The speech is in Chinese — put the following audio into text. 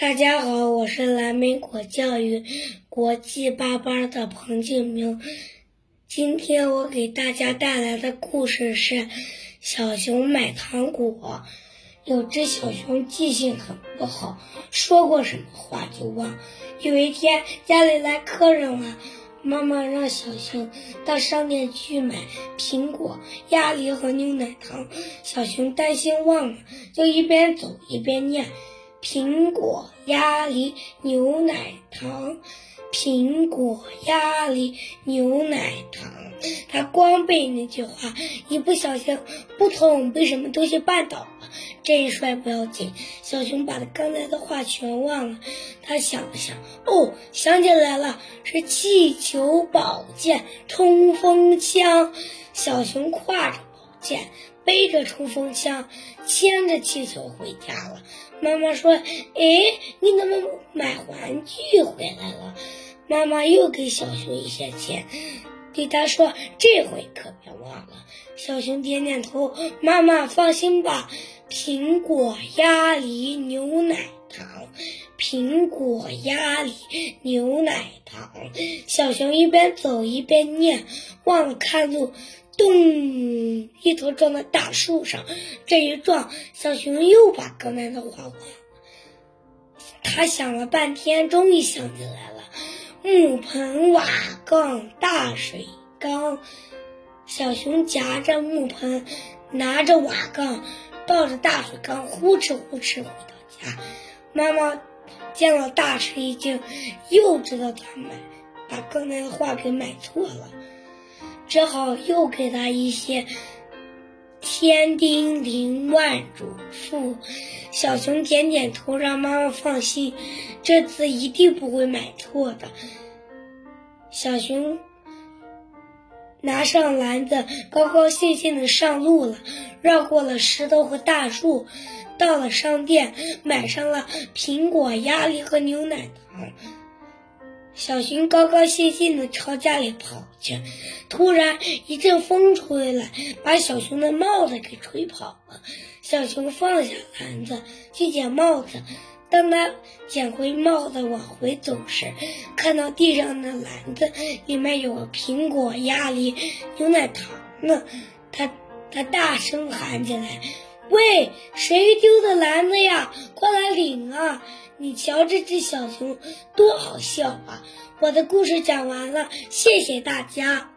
大家好，我是蓝莓果教育国际八班的彭静明。今天我给大家带来的故事是《小熊买糖果》。有只小熊记性很不好，说过什么话就忘。有一天家里来客人了，妈妈让小熊到商店去买苹果、鸭梨和牛奶糖。小熊担心忘了，就一边走一边念。苹果、鸭梨、牛奶糖，苹果、鸭梨、牛奶糖。他光背那句话，一不小心，不通被什么东西绊倒了。这一摔不要紧，小熊把他刚才的话全忘了。他想了想，哦，想起来了，是气球、宝剑、冲锋枪。小熊挎着剑。背着冲锋枪，牵着气球回家了。妈妈说：“哎，你怎么买玩具回来了？”妈妈又给小熊一些钱，对他说：“这回可别忘了。”小熊点点头：“妈妈放心吧。”苹果、鸭梨、牛奶糖，苹果、鸭梨、牛奶糖。小熊一边走一边念，忘了看路。咚！一头撞在大树上，这一撞，小熊又把刚才的话忘了。他想了半天，终于想起来了：木盆、瓦缸、大水缸。小熊夹着木盆，拿着瓦缸，抱着大水缸，呼哧呼哧回到家。妈妈见了大吃一惊，又知道他买把刚才的话给买错了。只好又给他一些千叮咛万嘱咐。小熊点点头，让妈妈放心，这次一定不会买错的。小熊拿上篮子，高高兴兴的上路了，绕过了石头和大树，到了商店，买上了苹果、鸭梨和牛奶糖。小熊高高兴兴地朝家里跑去，突然一阵风吹来，把小熊的帽子给吹跑了。小熊放下篮子去捡帽子，当他捡回帽子往回走时，看到地上的篮子里面有苹果、鸭梨、牛奶糖呢，他他大声喊起来：“喂，谁丢的篮子呀？快来领啊！”你瞧这只小熊多好笑啊！我的故事讲完了，谢谢大家。